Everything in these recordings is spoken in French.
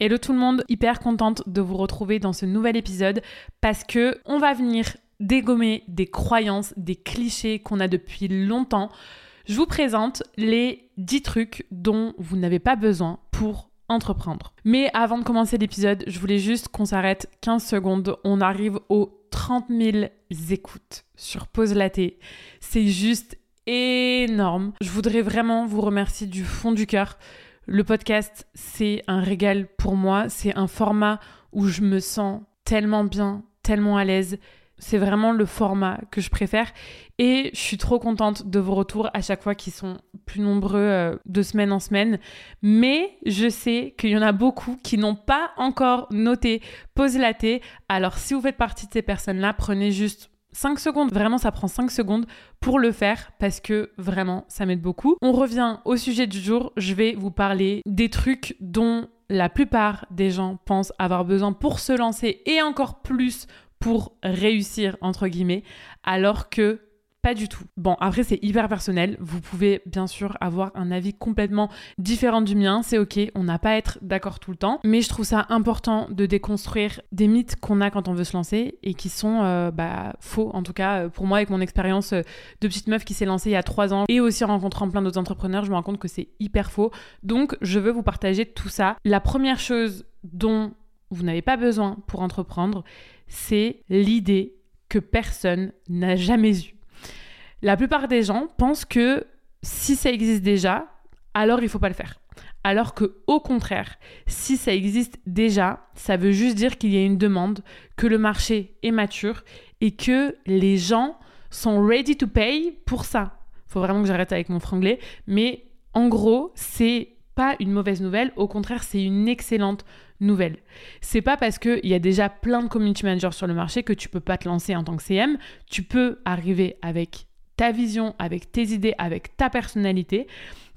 Hello tout le monde, hyper contente de vous retrouver dans ce nouvel épisode parce que on va venir dégommer des croyances, des clichés qu'on a depuis longtemps. Je vous présente les 10 trucs dont vous n'avez pas besoin pour entreprendre. Mais avant de commencer l'épisode, je voulais juste qu'on s'arrête 15 secondes. On arrive aux 30 000 écoutes sur Pause Laté. C'est juste énorme. Je voudrais vraiment vous remercier du fond du cœur. Le podcast, c'est un régal pour moi. C'est un format où je me sens tellement bien, tellement à l'aise. C'est vraiment le format que je préfère. Et je suis trop contente de vos retours à chaque fois qui sont plus nombreux euh, de semaine en semaine. Mais je sais qu'il y en a beaucoup qui n'ont pas encore noté Pause Laté. Alors si vous faites partie de ces personnes-là, prenez juste 5 secondes. Vraiment, ça prend 5 secondes pour le faire parce que vraiment, ça m'aide beaucoup. On revient au sujet du jour. Je vais vous parler des trucs dont la plupart des gens pensent avoir besoin pour se lancer et encore plus pour réussir, entre guillemets, alors que pas du tout. Bon, après, c'est hyper personnel. Vous pouvez bien sûr avoir un avis complètement différent du mien. C'est ok, on n'a pas à être d'accord tout le temps. Mais je trouve ça important de déconstruire des mythes qu'on a quand on veut se lancer et qui sont euh, bah, faux. En tout cas, euh, pour moi, avec mon expérience euh, de petite meuf qui s'est lancée il y a trois ans et aussi en rencontrant plein d'autres entrepreneurs, je me rends compte que c'est hyper faux. Donc, je veux vous partager tout ça. La première chose dont vous n'avez pas besoin pour entreprendre, c'est l'idée que personne n'a jamais eue. La plupart des gens pensent que si ça existe déjà, alors il faut pas le faire. Alors que au contraire, si ça existe déjà, ça veut juste dire qu'il y a une demande, que le marché est mature et que les gens sont ready to pay pour ça. Faut vraiment que j'arrête avec mon franglais, mais en gros, c'est pas une mauvaise nouvelle, au contraire, c'est une excellente nouvelle. C'est pas parce qu'il y a déjà plein de community managers sur le marché que tu peux pas te lancer en tant que CM. Tu peux arriver avec ta vision, avec tes idées, avec ta personnalité.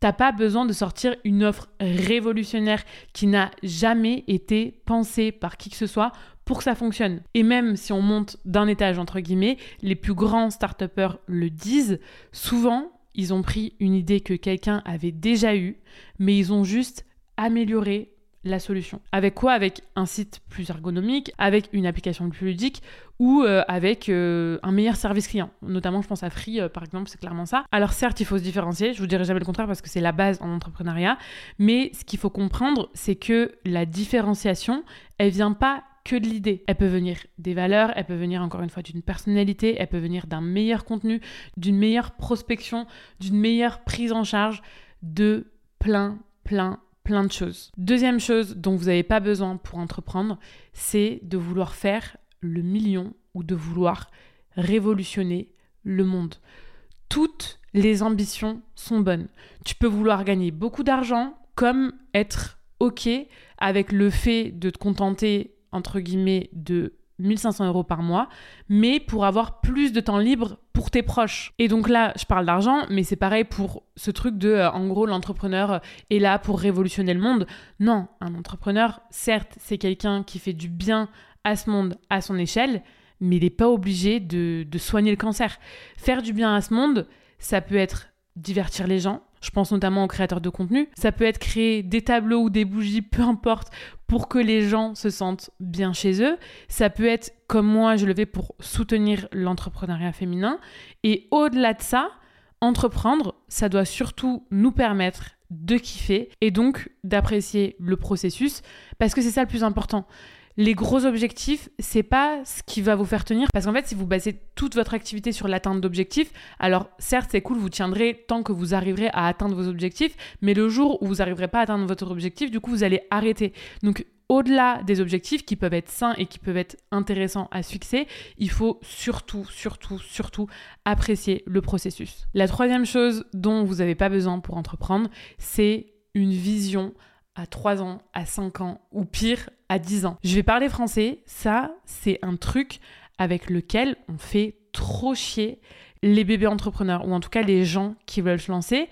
T'as pas besoin de sortir une offre révolutionnaire qui n'a jamais été pensée par qui que ce soit pour que ça fonctionne. Et même si on monte d'un étage, entre guillemets, les plus grands start le disent, souvent, ils ont pris une idée que quelqu'un avait déjà eue, mais ils ont juste amélioré la solution. Avec quoi? Avec un site plus ergonomique, avec une application plus ludique ou euh, avec euh, un meilleur service client. Notamment, je pense à Free, euh, par exemple, c'est clairement ça. Alors certes, il faut se différencier, je vous dirai jamais le contraire parce que c'est la base en entrepreneuriat, mais ce qu'il faut comprendre, c'est que la différenciation, elle vient pas que de l'idée. Elle peut venir des valeurs, elle peut venir encore une fois d'une personnalité, elle peut venir d'un meilleur contenu, d'une meilleure prospection, d'une meilleure prise en charge de plein, plein, plein de choses. Deuxième chose dont vous n'avez pas besoin pour entreprendre, c'est de vouloir faire le million ou de vouloir révolutionner le monde. Toutes les ambitions sont bonnes. Tu peux vouloir gagner beaucoup d'argent comme être OK avec le fait de te contenter, entre guillemets, de 1500 euros par mois, mais pour avoir plus de temps libre pour tes proches. Et donc là, je parle d'argent, mais c'est pareil pour ce truc de, euh, en gros, l'entrepreneur est là pour révolutionner le monde. Non, un entrepreneur, certes, c'est quelqu'un qui fait du bien à ce monde à son échelle, mais il n'est pas obligé de, de soigner le cancer. Faire du bien à ce monde, ça peut être divertir les gens, je pense notamment aux créateurs de contenu. Ça peut être créer des tableaux ou des bougies, peu importe, pour que les gens se sentent bien chez eux. Ça peut être, comme moi, je le fais pour soutenir l'entrepreneuriat féminin. Et au-delà de ça, entreprendre, ça doit surtout nous permettre de kiffer et donc d'apprécier le processus parce que c'est ça le plus important les gros objectifs, c'est pas ce qui va vous faire tenir. Parce qu'en fait, si vous basez toute votre activité sur l'atteinte d'objectifs, alors certes, c'est cool, vous tiendrez tant que vous arriverez à atteindre vos objectifs, mais le jour où vous n'arriverez pas à atteindre votre objectif, du coup, vous allez arrêter. Donc, au-delà des objectifs qui peuvent être sains et qui peuvent être intéressants à se il faut surtout, surtout, surtout apprécier le processus. La troisième chose dont vous n'avez pas besoin pour entreprendre, c'est une vision à 3 ans, à 5 ans, ou pire, à 10 ans. Je vais parler français, ça, c'est un truc avec lequel on fait trop chier les bébés entrepreneurs, ou en tout cas les gens qui veulent se lancer.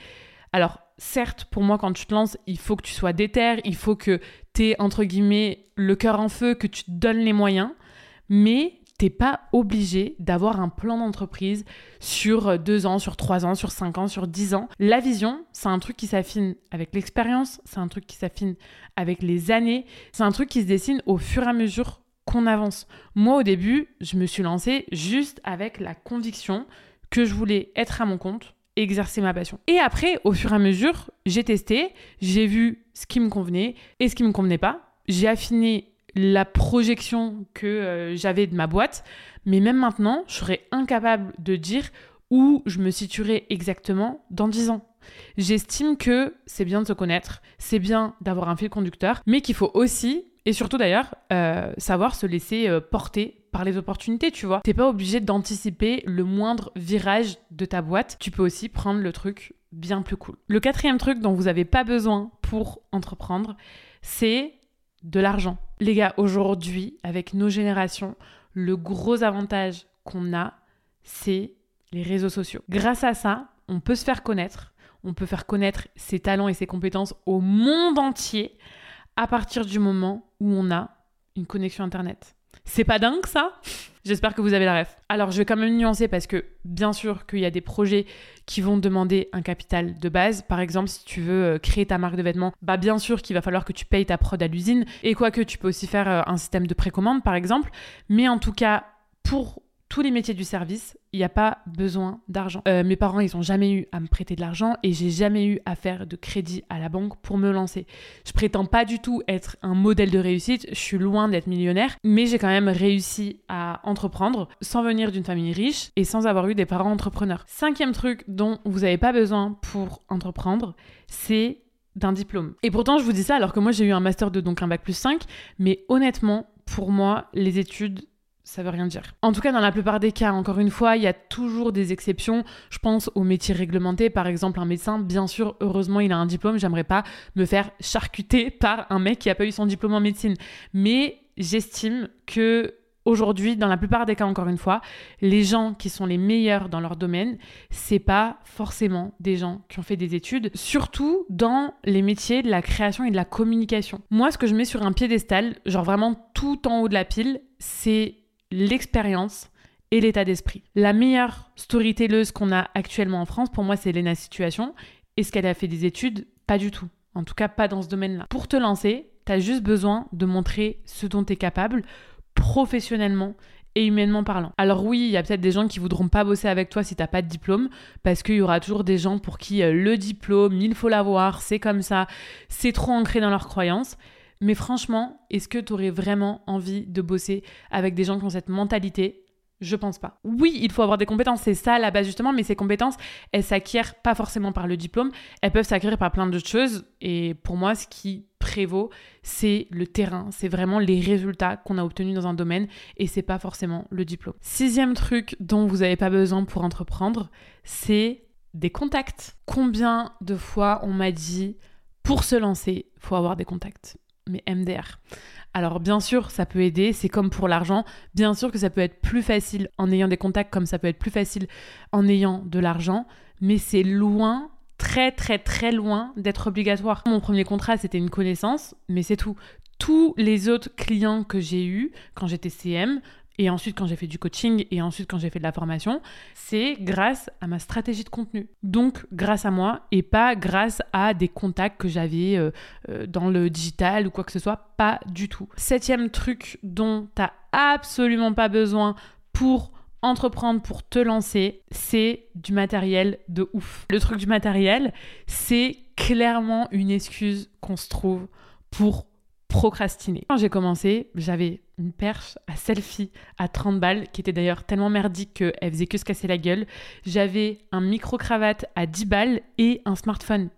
Alors, certes, pour moi, quand tu te lances, il faut que tu sois déter, il faut que tu aies, entre guillemets, le cœur en feu, que tu te donnes les moyens, mais T'es pas obligé d'avoir un plan d'entreprise sur deux ans, sur trois ans, sur cinq ans, sur dix ans. La vision, c'est un truc qui s'affine avec l'expérience, c'est un truc qui s'affine avec les années, c'est un truc qui se dessine au fur et à mesure qu'on avance. Moi, au début, je me suis lancée juste avec la conviction que je voulais être à mon compte, exercer ma passion. Et après, au fur et à mesure, j'ai testé, j'ai vu ce qui me convenait et ce qui me convenait pas. J'ai affiné la projection que euh, j'avais de ma boîte. Mais même maintenant, je serais incapable de dire où je me situerai exactement dans 10 ans. J'estime que c'est bien de se connaître, c'est bien d'avoir un fil conducteur, mais qu'il faut aussi, et surtout d'ailleurs, euh, savoir se laisser euh, porter par les opportunités, tu vois. T'es pas obligé d'anticiper le moindre virage de ta boîte, tu peux aussi prendre le truc bien plus cool. Le quatrième truc dont vous n'avez pas besoin pour entreprendre, c'est de l'argent. Les gars, aujourd'hui, avec nos générations, le gros avantage qu'on a, c'est les réseaux sociaux. Grâce à ça, on peut se faire connaître, on peut faire connaître ses talents et ses compétences au monde entier à partir du moment où on a une connexion Internet. C'est pas dingue ça? J'espère que vous avez la ref. Alors je vais quand même nuancer parce que bien sûr qu'il y a des projets qui vont demander un capital de base. Par exemple, si tu veux euh, créer ta marque de vêtements, bah bien sûr qu'il va falloir que tu payes ta prod à l'usine. Et quoique tu peux aussi faire euh, un système de précommande par exemple. Mais en tout cas, pour tous les métiers du service, il n'y a pas besoin d'argent. Euh, mes parents, ils n'ont jamais eu à me prêter de l'argent et j'ai jamais eu à faire de crédit à la banque pour me lancer. Je prétends pas du tout être un modèle de réussite, je suis loin d'être millionnaire, mais j'ai quand même réussi à entreprendre sans venir d'une famille riche et sans avoir eu des parents entrepreneurs. Cinquième truc dont vous n'avez pas besoin pour entreprendre, c'est d'un diplôme. Et pourtant, je vous dis ça alors que moi j'ai eu un master 2, donc un bac plus 5, mais honnêtement, pour moi, les études, ça veut rien dire. En tout cas, dans la plupart des cas, encore une fois, il y a toujours des exceptions. Je pense aux métiers réglementés, par exemple un médecin, bien sûr, heureusement, il a un diplôme, j'aimerais pas me faire charcuter par un mec qui a pas eu son diplôme en médecine. Mais j'estime que aujourd'hui, dans la plupart des cas, encore une fois, les gens qui sont les meilleurs dans leur domaine, c'est pas forcément des gens qui ont fait des études, surtout dans les métiers de la création et de la communication. Moi, ce que je mets sur un piédestal, genre vraiment tout en haut de la pile, c'est l'expérience et l'état d'esprit. La meilleure storytelleuse qu'on a actuellement en France, pour moi, c'est Lena Situation. Est-ce qu'elle a fait des études Pas du tout. En tout cas, pas dans ce domaine-là. Pour te lancer, tu as juste besoin de montrer ce dont tu es capable professionnellement et humainement parlant. Alors oui, il y a peut-être des gens qui voudront pas bosser avec toi si t'as pas de diplôme, parce qu'il y aura toujours des gens pour qui euh, le diplôme, il faut l'avoir, c'est comme ça, c'est trop ancré dans leurs croyances. Mais franchement, est-ce que tu aurais vraiment envie de bosser avec des gens qui ont cette mentalité? Je pense pas. Oui, il faut avoir des compétences, c'est ça la base justement, mais ces compétences, elles s'acquièrent pas forcément par le diplôme, elles peuvent s'acquérir par plein d'autres choses. Et pour moi, ce qui prévaut, c'est le terrain, c'est vraiment les résultats qu'on a obtenus dans un domaine et c'est pas forcément le diplôme. Sixième truc dont vous n'avez pas besoin pour entreprendre, c'est des contacts. Combien de fois on m'a dit pour se lancer, faut avoir des contacts? Mais MDR. Alors bien sûr, ça peut aider, c'est comme pour l'argent, bien sûr que ça peut être plus facile en ayant des contacts comme ça peut être plus facile en ayant de l'argent, mais c'est loin, très très très loin d'être obligatoire. Mon premier contrat, c'était une connaissance, mais c'est tout. Tous les autres clients que j'ai eus quand j'étais CM, et ensuite quand j'ai fait du coaching et ensuite quand j'ai fait de la formation, c'est grâce à ma stratégie de contenu. Donc grâce à moi et pas grâce à des contacts que j'avais euh, euh, dans le digital ou quoi que ce soit, pas du tout. Septième truc dont tu n'as absolument pas besoin pour entreprendre, pour te lancer, c'est du matériel de ouf. Le truc du matériel, c'est clairement une excuse qu'on se trouve pour procrastiner. Quand j'ai commencé, j'avais une perche à selfie à 30 balles, qui était d'ailleurs tellement merdique qu'elle faisait que se casser la gueule. J'avais un micro-cravate à 10 balles et un smartphone.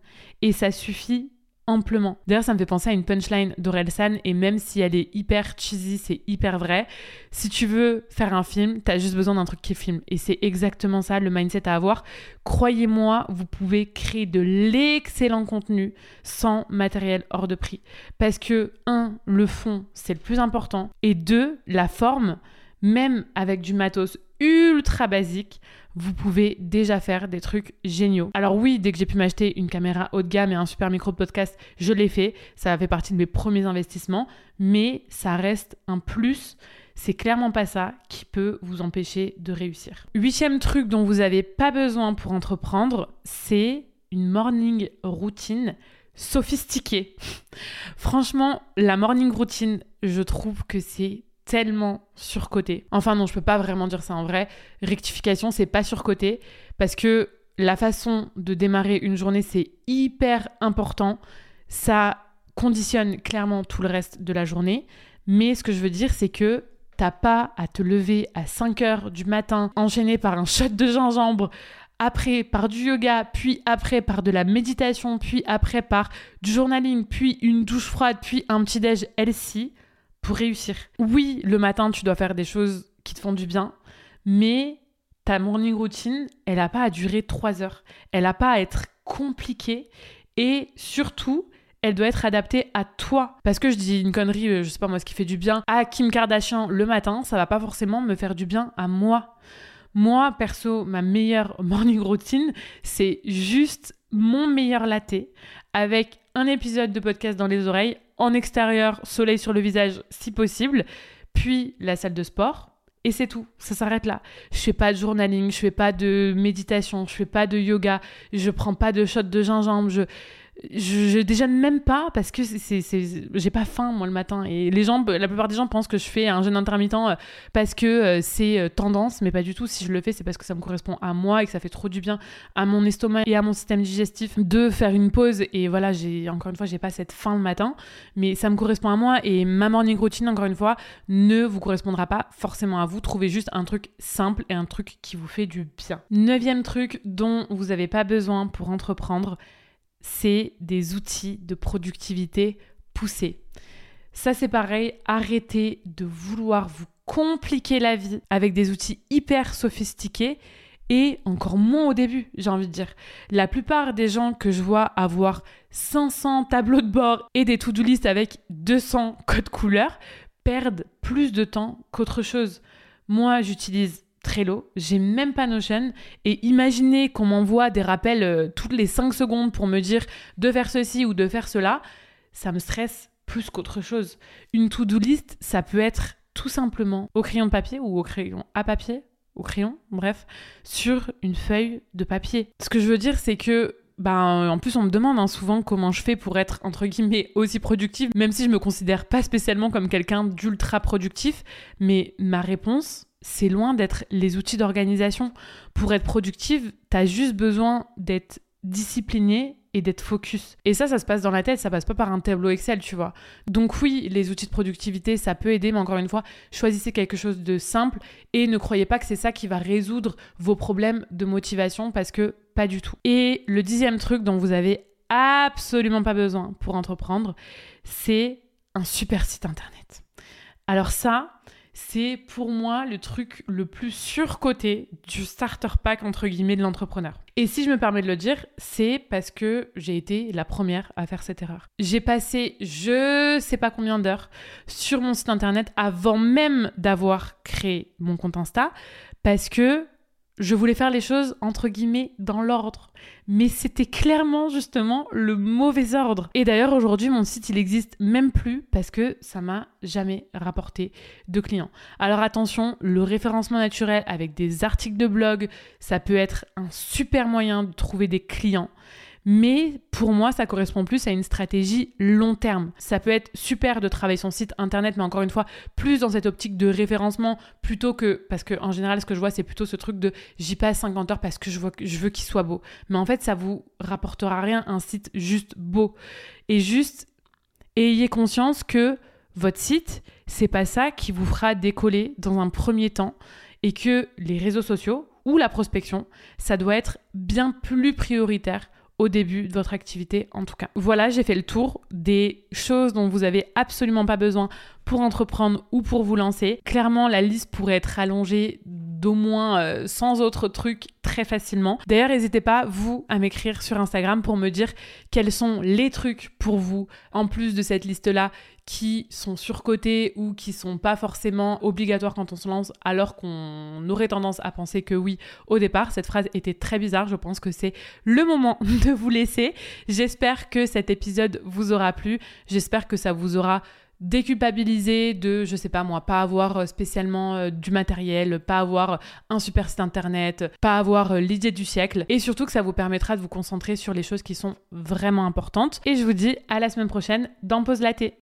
Et ça suffit amplement. D'ailleurs, ça me fait penser à une punchline d'Orelsan et même si elle est hyper cheesy, c'est hyper vrai. Si tu veux faire un film, t'as juste besoin d'un truc qui filme. Et c'est exactement ça le mindset à avoir. Croyez-moi, vous pouvez créer de l'excellent contenu sans matériel hors de prix. Parce que, un, le fond, c'est le plus important. Et deux, la forme, même avec du matos ultra basique, vous pouvez déjà faire des trucs géniaux. Alors oui, dès que j'ai pu m'acheter une caméra haut de gamme et un super micro de podcast, je l'ai fait. Ça fait partie de mes premiers investissements, mais ça reste un plus c'est clairement pas ça qui peut vous empêcher de réussir. Huitième truc dont vous n'avez pas besoin pour entreprendre, c'est une morning routine sophistiquée. Franchement, la morning routine, je trouve que c'est tellement surcoté. Enfin non, je peux pas vraiment dire ça en vrai. Rectification, c'est pas surcoté parce que la façon de démarrer une journée, c'est hyper important. Ça conditionne clairement tout le reste de la journée. Mais ce que je veux dire, c'est que t'as pas à te lever à 5 heures du matin, enchaîné par un shot de gingembre, après par du yoga, puis après par de la méditation, puis après par du journaling, puis une douche froide, puis un petit déj LC pour réussir. Oui, le matin, tu dois faire des choses qui te font du bien, mais ta morning routine, elle n'a pas à durer 3 heures. Elle n'a pas à être compliquée et surtout, elle doit être adaptée à toi. Parce que je dis une connerie, euh, je sais pas moi, ce qui fait du bien à Kim Kardashian le matin, ça va pas forcément me faire du bien à moi. Moi, perso, ma meilleure morning routine, c'est juste mon meilleur latte avec un épisode de podcast dans les oreilles, en extérieur, soleil sur le visage si possible, puis la salle de sport. Et c'est tout, ça s'arrête là. Je fais pas de journaling, je fais pas de méditation, je fais pas de yoga, je prends pas de shot de gingembre, je je, je, déjeune même pas parce que j'ai pas faim moi le matin. Et les gens la plupart des gens pensent que je fais un jeûne intermittent euh, parce que euh, c'est euh, tendance mais pas du tout. Si je le fais c'est parce que ça me correspond à moi et que ça fait trop du bien à mon estomac et à mon système digestif de faire une pause. Et voilà j'ai encore une fois j'ai pas cette faim le matin mais ça me correspond à moi. Et ma morning routine encore une fois ne vous correspondra pas forcément à vous. Trouvez juste un truc simple et un truc qui vous fait du bien. Neuvième truc dont vous avez pas besoin pour entreprendre c'est des outils de productivité poussés. Ça, c'est pareil, arrêtez de vouloir vous compliquer la vie avec des outils hyper sophistiqués et encore moins au début, j'ai envie de dire. La plupart des gens que je vois avoir 500 tableaux de bord et des to-do list avec 200 codes couleurs perdent plus de temps qu'autre chose. Moi, j'utilise Trello, j'ai même pas Notion et imaginez qu'on m'envoie des rappels euh, toutes les 5 secondes pour me dire de faire ceci ou de faire cela, ça me stresse plus qu'autre chose. Une to-do list, ça peut être tout simplement au crayon de papier ou au crayon à papier, au crayon, bref, sur une feuille de papier. Ce que je veux dire, c'est que ben, en plus, on me demande hein, souvent comment je fais pour être, entre guillemets, aussi productive, même si je me considère pas spécialement comme quelqu'un d'ultra productif. Mais ma réponse, c'est loin d'être les outils d'organisation. Pour être productive, tu as juste besoin d'être discipliné et d'être focus. Et ça, ça se passe dans la tête, ça passe pas par un tableau Excel, tu vois. Donc oui, les outils de productivité, ça peut aider, mais encore une fois, choisissez quelque chose de simple et ne croyez pas que c'est ça qui va résoudre vos problèmes de motivation parce que pas du tout. Et le dixième truc dont vous avez absolument pas besoin pour entreprendre, c'est un super site internet. Alors ça, c'est pour moi le truc le plus surcoté du starter pack entre guillemets de l'entrepreneur. Et si je me permets de le dire, c'est parce que j'ai été la première à faire cette erreur. J'ai passé je sais pas combien d'heures sur mon site internet avant même d'avoir créé mon compte Insta parce que je voulais faire les choses entre guillemets dans l'ordre. Mais c'était clairement justement le mauvais ordre. Et d'ailleurs aujourd'hui mon site il existe même plus parce que ça m'a jamais rapporté de clients. Alors attention, le référencement naturel avec des articles de blog, ça peut être un super moyen de trouver des clients. Mais pour moi, ça correspond plus à une stratégie long terme. Ça peut être super de travailler son site internet, mais encore une fois, plus dans cette optique de référencement plutôt que. Parce que en général, ce que je vois, c'est plutôt ce truc de j'y passe 50 heures parce que je, veux qu'il soit beau. Mais en fait, ça vous rapportera rien un site juste beau. Et juste, ayez conscience que votre site, c'est pas ça qui vous fera décoller dans un premier temps et que les réseaux sociaux ou la prospection, ça doit être bien plus prioritaire au début de votre activité en tout cas. Voilà, j'ai fait le tour des choses dont vous avez absolument pas besoin pour entreprendre ou pour vous lancer. Clairement, la liste pourrait être allongée d'au moins 100 euh, autres trucs très facilement. D'ailleurs, n'hésitez pas, vous, à m'écrire sur Instagram pour me dire quels sont les trucs pour vous, en plus de cette liste-là, qui sont surcotés ou qui sont pas forcément obligatoires quand on se lance, alors qu'on aurait tendance à penser que oui au départ. Cette phrase était très bizarre, je pense que c'est le moment de vous laisser. J'espère que cet épisode vous aura plu, j'espère que ça vous aura déculpabiliser de, je sais pas moi, pas avoir spécialement euh, du matériel, pas avoir un super site internet, pas avoir euh, l'idée du siècle, et surtout que ça vous permettra de vous concentrer sur les choses qui sont vraiment importantes. Et je vous dis à la semaine prochaine dans Pause Laté.